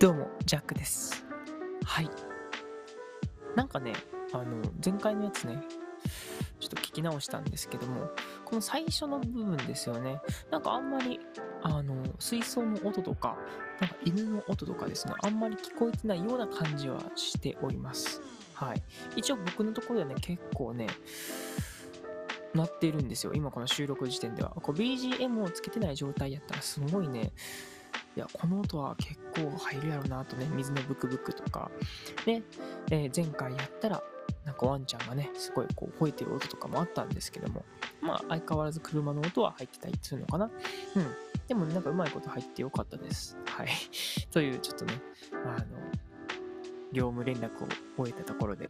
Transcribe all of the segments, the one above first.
どうも、ジャックです。はい。なんかね、あの、前回のやつね、ちょっと聞き直したんですけども、この最初の部分ですよね。なんかあんまり、あの、水槽の音とか、なんか犬の音とかですね、あんまり聞こえてないような感じはしております。はい。一応僕のところではね、結構ね、なってるんですよ。今この収録時点では。こう BGM をつけてない状態やったらすごいね、いや、この音は結構入るやろなとね、水のブクブクとか、ね、えー前回やったら、なんかワンちゃんがね、すごいこう吠えてる音とかもあったんですけども、まあ相変わらず車の音は入ってたりするのかな。うん。でもなんかうまいこと入ってよかったです。はい。というちょっとね、あの、業務連絡を終えたところで、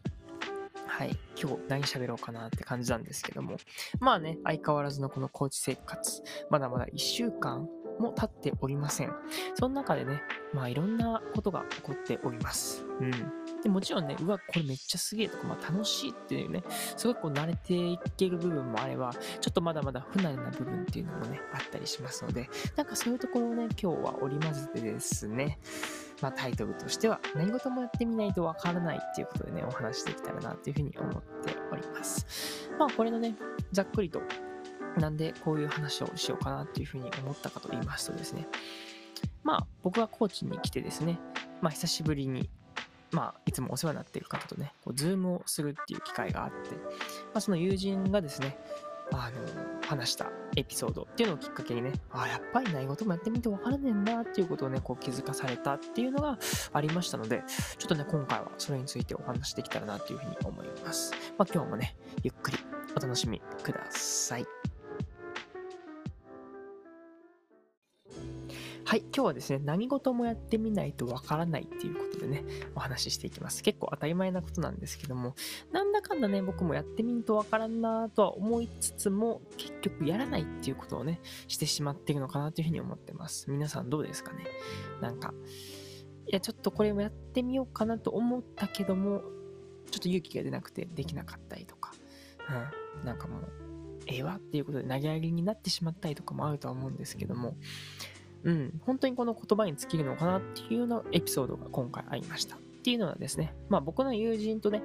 はい。今日何喋ろうかなって感じなんですけども、まあね、相変わらずのこの高知生活、まだまだ1週間も経っておりません。その中でね、まあいろんなことが起こっております。うん。でもちろんね、うわ、これめっちゃすげえとか、まあ楽しいっていうね、すごいこう慣れていける部分もあれば、ちょっとまだまだ不慣れな部分っていうのもね、あったりしますので、なんかそういうところをね、今日は織り交ぜてですね、まあタイトルとしては、何事もやってみないとわからないっていうことでね、お話しできたらなっていうふうに思っております。まあこれのね、ざっくりとなんでこういう話をしようかなっていうふうに思ったかと言いますとですね、まあ僕は高知に来てですね、まあ久しぶりに、まあいつもお世話になっている方とね、こうズームをするっていう機会があって、まあその友人がですね、あの、話したエピソードっていうのをきっかけにね、ああ、やっぱり何事もやってみて分からねえんだっていうことをね、こう気づかされたっていうのがありましたので、ちょっとね、今回はそれについてお話できたらなっていうふうに思います。まあ今日もね、ゆっくりお楽しみください。はい、今日はですね、何事もやってみないとわからないっていうことでね、お話ししていきます。結構当たり前なことなんですけども、なんだかんだね、僕もやってみんとわからんなとは思いつつも、結局やらないっていうことをね、してしまっているのかなというふうに思ってます。皆さんどうですかね？なんか、いや、ちょっとこれもやってみようかなと思ったけども、ちょっと勇気が出なくてできなかったりとか、うん、なんかもう、ええわっていうことで投げ上げになってしまったりとかもあるとは思うんですけども、うん、本当にこの言葉に尽きるのかなっていうようなエピソードが今回ありました。っていうのはですね、まあ僕の友人とね、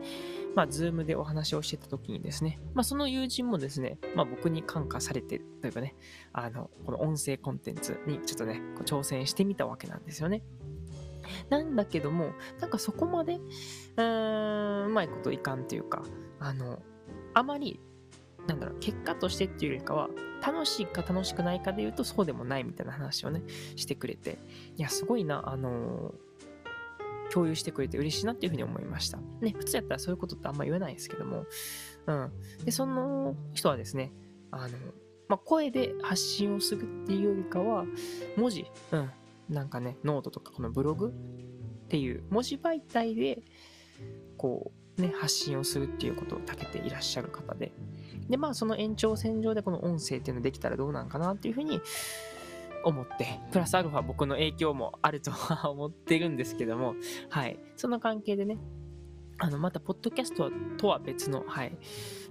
まあズームでお話をしてた時にですね、まあその友人もですね、まあ僕に感化されてというかね、あの、この音声コンテンツにちょっとね、こう挑戦してみたわけなんですよね。なんだけども、なんかそこまで、うーん、うまいこといかんというか、あの、あまり、なんだろう、結果としてっていうよりかは、楽しいか楽しくないかで言うとそうでもないみたいな話をね、してくれて、いや、すごいな、あのー共有してくれて嬉しいなっていうふうに思いました。ね、普通やったらそういうことってあんま言えないですけども、うん。で、その人はですね、あの、まあ、声で発信をするっていうよりかは、文字、うん。なんかね、ノートとかこのブログっていう文字媒体で、こう、ね、発信をするっていうことを長けていらっしゃる方で、で、まあ、その延長線上でこの音声っていうのできたらどうなんかなっていうふうに思って、プラスアルファ僕の影響もあるとは思ってるんですけども、はい。その関係でね、あの、また、ポッドキャストとは別の、はい、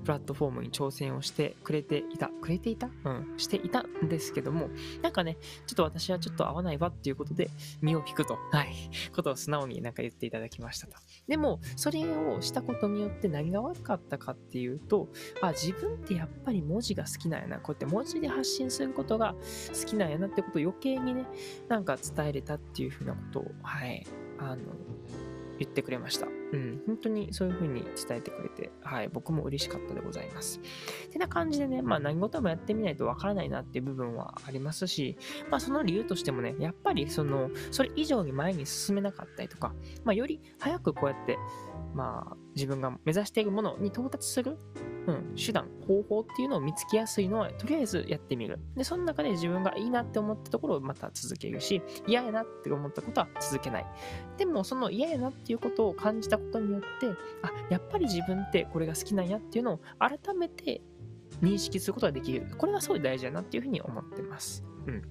プラットフォームに挑戦をしてくれていた、くれていた？うん、していたんですけども、なんかね、ちょっと私はちょっと合わないわっていうことで、身を引くと、はい、ことを素直になんか言っていただきましたと。でも、それをしたことによって何が悪かったかっていうと、あ、自分ってやっぱり文字が好きなんやな。こうやって文字で発信することが好きなんやなってことを余計にね、なんか伝えれたっていうふうなことを、はい、あの、言ってくれました。うん、本当にそういう風に伝えてくれて、はい、僕も嬉しかったでございます。てな感じでね、まあ何事もやってみないとわからないなっていう部分はありますし、まあその理由としてもね、やっぱりその、それ以上に前に進めなかったりとか、まあより早くこうやって、まあ自分が目指しているものに到達する、うん、手段、方法っていうのを見つけやすいのは、とりあえずやってみる。で、その中で自分がいいなって思ったところをまた続けるし、嫌やなって思ったことは続けない。でも、その嫌やなっていうことを感じたことによって、あ、やっぱり自分ってこれが好きなんやっていうのを改めて認識することができる。これがすごい大事だなっていうふうに思ってます。うん。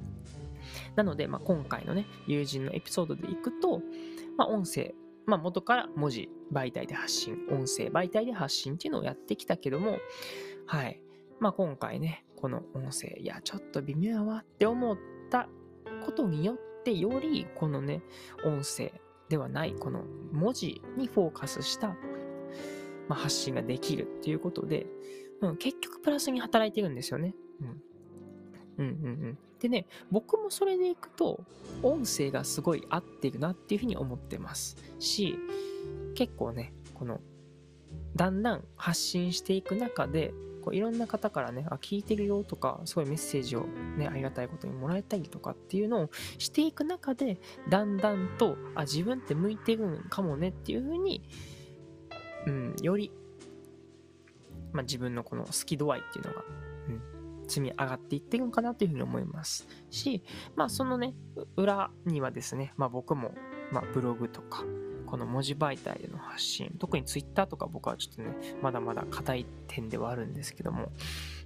なので、まあ、今回のね、友人のエピソードでいくと、まあ、音声、まあ、元から文字媒体で発信、音声媒体で発信っていうのをやってきたけども、はい。まあ、今回ね、この音声、いや、ちょっと微妙やわって思ったことによってよりこのね音声ではないこの文字にフォーカスした、まあ、発信ができるっていうことで、うん、結局プラスに働いてるんですよね。うんうんうんうん。でね、僕もそれでいくと、音声がすごい合ってるなっていうふうに思ってます。し、結構ね、この、だんだん発信していく中で、こういろんな方からね、あ、聞いてるよとか、すごいメッセージをね、ありがたいことにもらえたりとかっていうのをしていく中で、だんだんと、あ、自分って向いてるんかもねっていうふうに、うん、より、まあ、自分のこの好き度合いっていうのが、うん、積み上がっていってるのかなというふうに思いますし、まあそのね、裏にはですね、まあ僕も、まあブログとか、この文字媒体での発信、特に Twitter とか僕はちょっとね、まだまだ硬い点ではあるんですけども、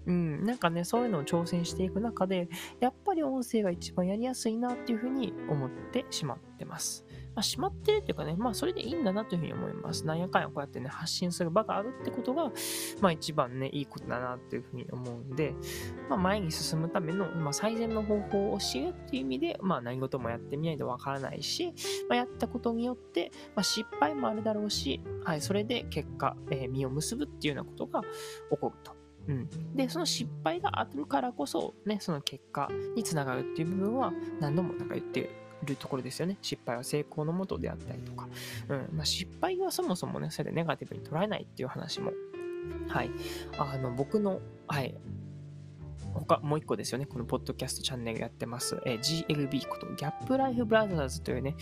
うん、なんかね、そういうのを挑戦していく中で、やっぱり音声が一番やりやすいなっていうふうに思ってしまってます。まあ、しまってるっていうかね、まあそれでいいんだなというふうに思います。なんやかんやこうやってね、発信する場があるってことが、まあ一番ね、いいことだなっていうふうに思うんで、まあ前に進むための、まあ、最善の方法を教えるっていう意味で、まあ何事もやってみないとわからないし、まあやったことによって、まあ失敗もあるだろうし、はい、それで結果、えー、実を結ぶっていうようなことが起こると。うん、で、その失敗があるからこそ、ね、その結果につながるっていう部分は何度もなんか言ってるところですよね。失敗は成功のもとであったりとか。うんまあ、失敗はそもそもね、それでネガティブに捉えないっていう話も、はい。あの、僕の、はい。他、もう一個ですよね。このポッドキャストチャンネルやってます。えー、GLB こと、ギャップライフブラザーズというね、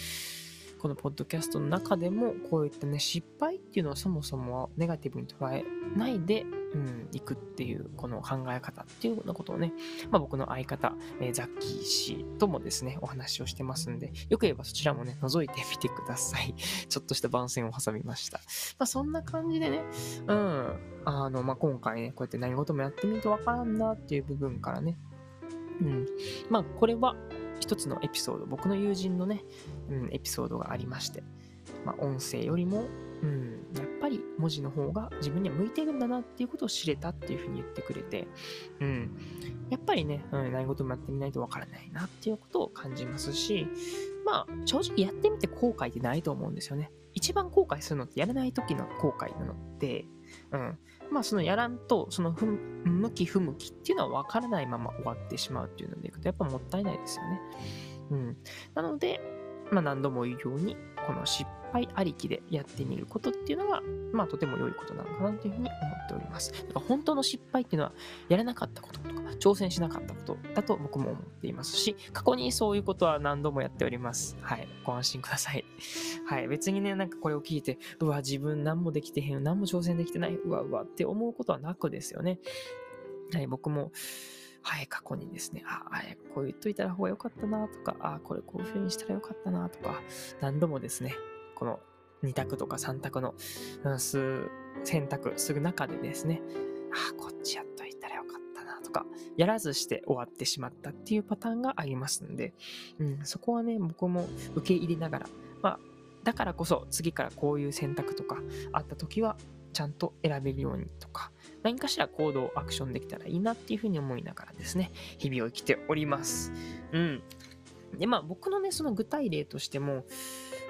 このポッドキャストの中でも、こういったね、失敗っていうのはそもそもネガティブに捉えないで、うん、行くっていう、この考え方っていうようなことをね、まあ、僕の相方、えー、ザッキー氏ともですね、お話をしてますんで、よければそちらもね、覗いてみてください。ちょっとした番宣を挟みました。まあ、そんな感じでね、うん、あの、まあ、今回ね、こうやって何事もやってみるとわからんなっていう部分からね、うん、まあ、これは一つのエピソード、僕の友人のね、うん、エピソードがありまして、まあ、音声よりもうん、やっぱり文字の方が自分には向いてるんだなっていうことを知れたっていうふうに言ってくれて、うん、やっぱりね、うん、何事もやってみないとわからないなっていうことを感じますし、まあ、正直やってみて後悔ってないと思うんですよね。一番後悔するのってやらない時の後悔なので、うん、まあそのやらんと、その向き不向きっていうのはわからないまま終わってしまうっていうのでいくと、やっぱもったいないですよね。うん。なので、まあ何度も言うように、この失敗ありきでやってみることっていうのが、まあとても良いことなのかなというふうに思っております。だから本当の失敗っていうのは、やらなかったこととか、挑戦しなかったことだと僕も思っていますし、過去にそういうことは何度もやっております。はい。ご安心ください。はい。別にね、なんかこれを聞いて、うわ、自分何もできてへん、何も挑戦できてない、うわうわって思うことはなくですよね。はい。僕も、はい、過去にですね、ああ、こう言っといたら方が良かったなとか、ああ、これこういう風にしたらよかったなとか、何度もですね、この2択とか3択の、数選択する中でですね、ああ、こっちやっといたらよかったなとか、やらずして終わってしまったっていうパターンがありますんで、うん、そこはね、僕も受け入れながら、まあ、だからこそ次からこういう選択とかあった時は、ちゃんと選べるようにとか、何かしら行動、アクションできたらいいなっていうふうに思いながらですね、日々を生きております。うん。で、まあ僕のね、その具体例としても、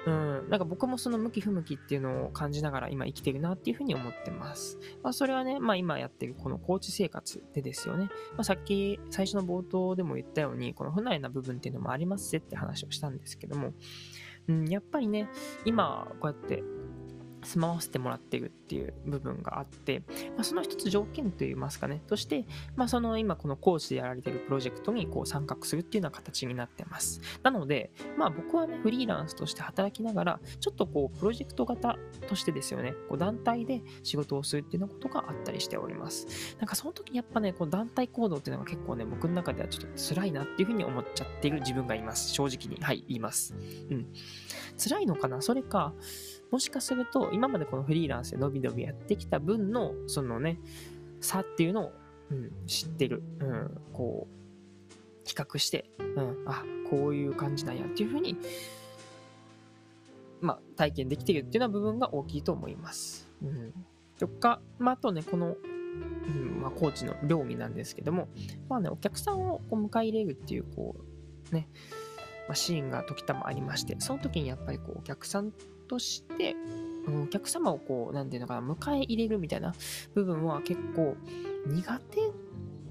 うん、なんか僕もその向き不向きっていうのを感じながら今生きてるなっていうふうに思ってます。まあそれはね、まあ今やってるこのコーチ生活でですよね。まあさっき最初の冒頭でも言ったように、この不慣れな部分っていうのもありますぜって話をしたんですけども、うん、やっぱりね、今こうやって住まわせてもらっているっていう部分があって、まあ、その一つ条件といいますかね、として、まあ、その今このコーチでやられているプロジェクトにこう参画するっていうような形になってます。なので、まあ僕はね、フリーランスとして働きながら、ちょっとこう、プロジェクト型としてですよね、こう団体で仕事をするっていうようなことがあったりしております。なんかその時やっぱね、こう団体行動っていうのが結構ね、僕の中ではちょっと辛いなっていうふうに思っちゃっている自分がいます。正直に。はい、言います。うん。辛いのかな？それか、もしかすると、今までこのフリーランスで伸び伸びやってきた分の、そのね、差っていうのを、うん、知ってる。うん、こう、比較して、うん、あ、こういう感じなんやっていうふうに、まあ、体験できているっていうような部分が大きいと思います。うん。とか、まあ、あとね、この、うん、まあ、コーチの料理なんですけども、まあね、お客さんをこう迎え入れるっていう、こう、ね、まあ、シーンが時たまありまして、その時にやっぱりこうお客さんとして、お客様をこう、なんていうのかな、迎え入れるみたいな部分は結構苦手っ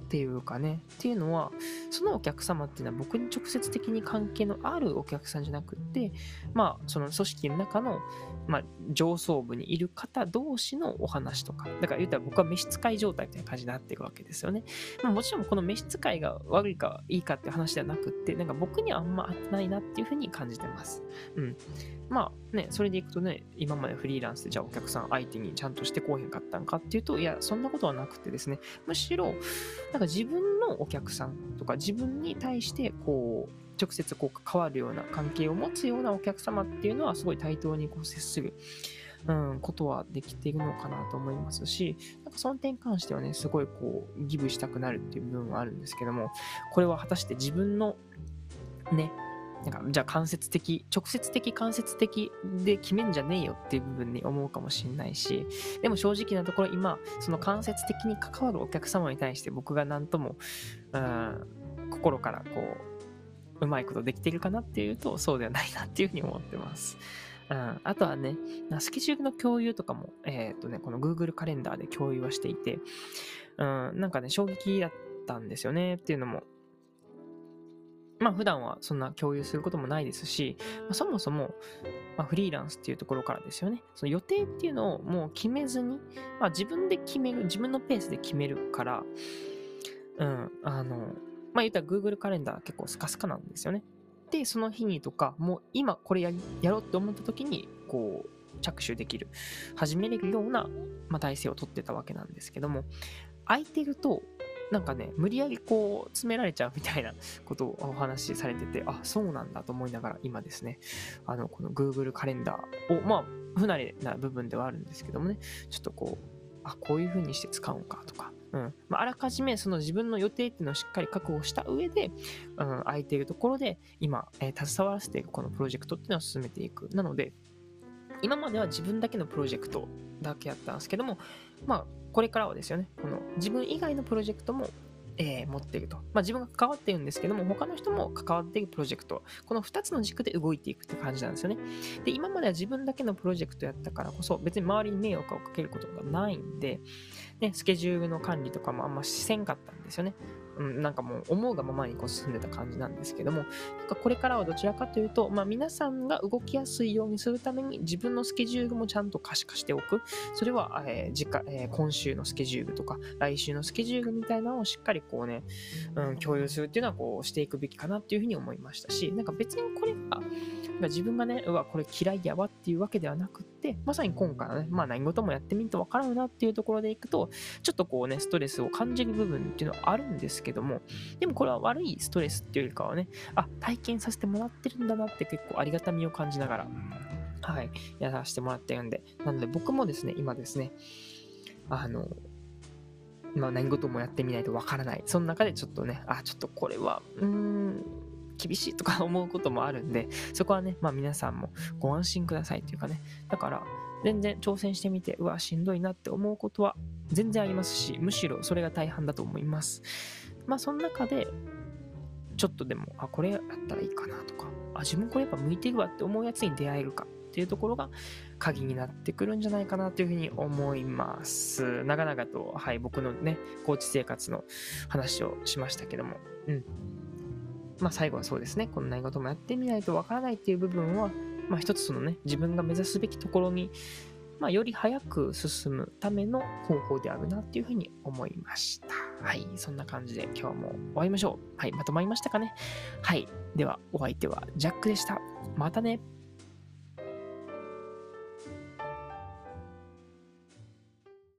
ていうかね、っていうのは、そのお客様っていうのは僕に直接的に関係のあるお客さんじゃなくって、まあ、その組織の中の、まあ、上層部にいる方同士のお話とか、だから言ったら僕は召使い状態みたいな感じになっていくわけですよね。まあ、もちろんこの召使いが悪いかいいかって話ではなくって、なんか僕にはあんま合ってないなっていうふうに感じてます。うん。まあね、それでいくとね、今までフリーランスでじゃあお客さん相手にちゃんとしてこうへんかったんかっていうと、いや、そんなことはなくてですね、むしろ、なんか自分のお客さんとか自分に対してこう、直接こう関わるような関係を持つようなお客様っていうのはすごい対等にこう接する。うん、ことはできているのかなと思いますし、なんかその点に関してはね、すごいこう、ギブしたくなるっていう部分はあるんですけども、これは果たして自分のね、なんか、じゃあ間接的、直接的間接的で決めんじゃねえよっていう部分に思うかもしれないし、でも正直なところ今、その間接的に関わるお客様に対して僕が何とも、うん、心からこう、うまいことできてるかなっていうと、そうではないなっていうふうに思ってます。うん、あとはね、スケジュールの共有とかも、えっ、ー、とね、この Google カレンダーで共有はしていて、うん、なんかね、衝撃だったんですよねっていうのも、まあ普段はそんな共有することもないですし、まあ、そもそも、まあ、フリーランスっていうところからですよね。その予定っていうのをもう決めずに、まあ、自分で決める、自分のペースで決めるから、うん、あの、まあ言ったら Google カレンダー結構スカスカなんですよね。で、その日にとか、もう今これややろうって思った時に、こう、着手できる、始めれるような、まあ、体制をとってたわけなんですけども、空いてると、なんかね、無理やりこう、詰められちゃうみたいなことをお話しされてて、あ、そうなんだと思いながら、今ですね、あの、この Google カレンダーを、まあ、不慣れな部分ではあるんですけどもね、ちょっとこう、あ、こういう風にして使うんかとか、うん。まあ、らかじめその自分の予定っていうのをしっかり確保した上で、うん、空いているところで、今、えー、携わらせていくこのプロジェクトっていうのを進めていく。なので、今までは自分だけのプロジェクトだけやったんですけども、まあ、これからはですよね、この自分以外のプロジェクトも、えー、持っていると。まあ、自分が関わっているんですけども、他の人も関わっているプロジェクト、この2つの軸で動いていくって感じなんですよね。で、今までは自分だけのプロジェクトやったからこそ、別に周りに迷惑をかけることがないんで、ね、スケジュールの管理とかもあんましせんかったんですよね。うん、なんかもう思うがままにこう進んでた感じなんですけども、なんかこれからはどちらかというと、まあ皆さんが動きやすいようにするために自分のスケジュールもちゃんと可視化しておく。それは、えー、次回、えー、今週のスケジュールとか、来週のスケジュールみたいなのをしっかりこうね、うん、共有するっていうのはこうしていくべきかなっていうふうに思いましたし、なんか別にこれが、自分がね、うわ、これ嫌いやわっていうわけではなくって、まさに今回はね、まあ何事もやってみるとわからんなっていうところでいくと、ちょっとこうね、ストレスを感じる部分っていうのはあるんですけども、でもこれは悪いストレスっていうよりかはね、あ、体験させてもらってるんだなって結構ありがたみを感じながら、はい、やらせてもらってるんで、なので僕もですね、今ですね、あの、まあ何事もやってみないとわからない。その中でちょっとね、あ、ちょっとこれは、うーん、厳しいとか思うこともあるんで、そこはね、まあ皆さんもご安心くださいっていうかね、だから、全然挑戦してみて、うわ、しんどいなって思うことは全然ありますし、むしろそれが大半だと思います。まあその中で、ちょっとでも、あ、これやったらいいかなとか、あ、自分これやっぱ向いてるわって思うやつに出会えるかっていうところが鍵になってくるんじゃないかなというふうに思います。長々と、はい、僕のね、コーチ生活の話をしましたけども、うん。まあ最後はそうですね、この何事もやってみないとわからないっていう部分は、まあ一つそのね、自分が目指すべきところに、まあより早く進むための方法であるなっていうふうに思いました。はい、そんな感じで今日も終わりましょう。はい、まとまりましたかねはい、ではお相手はジャックでした。またね。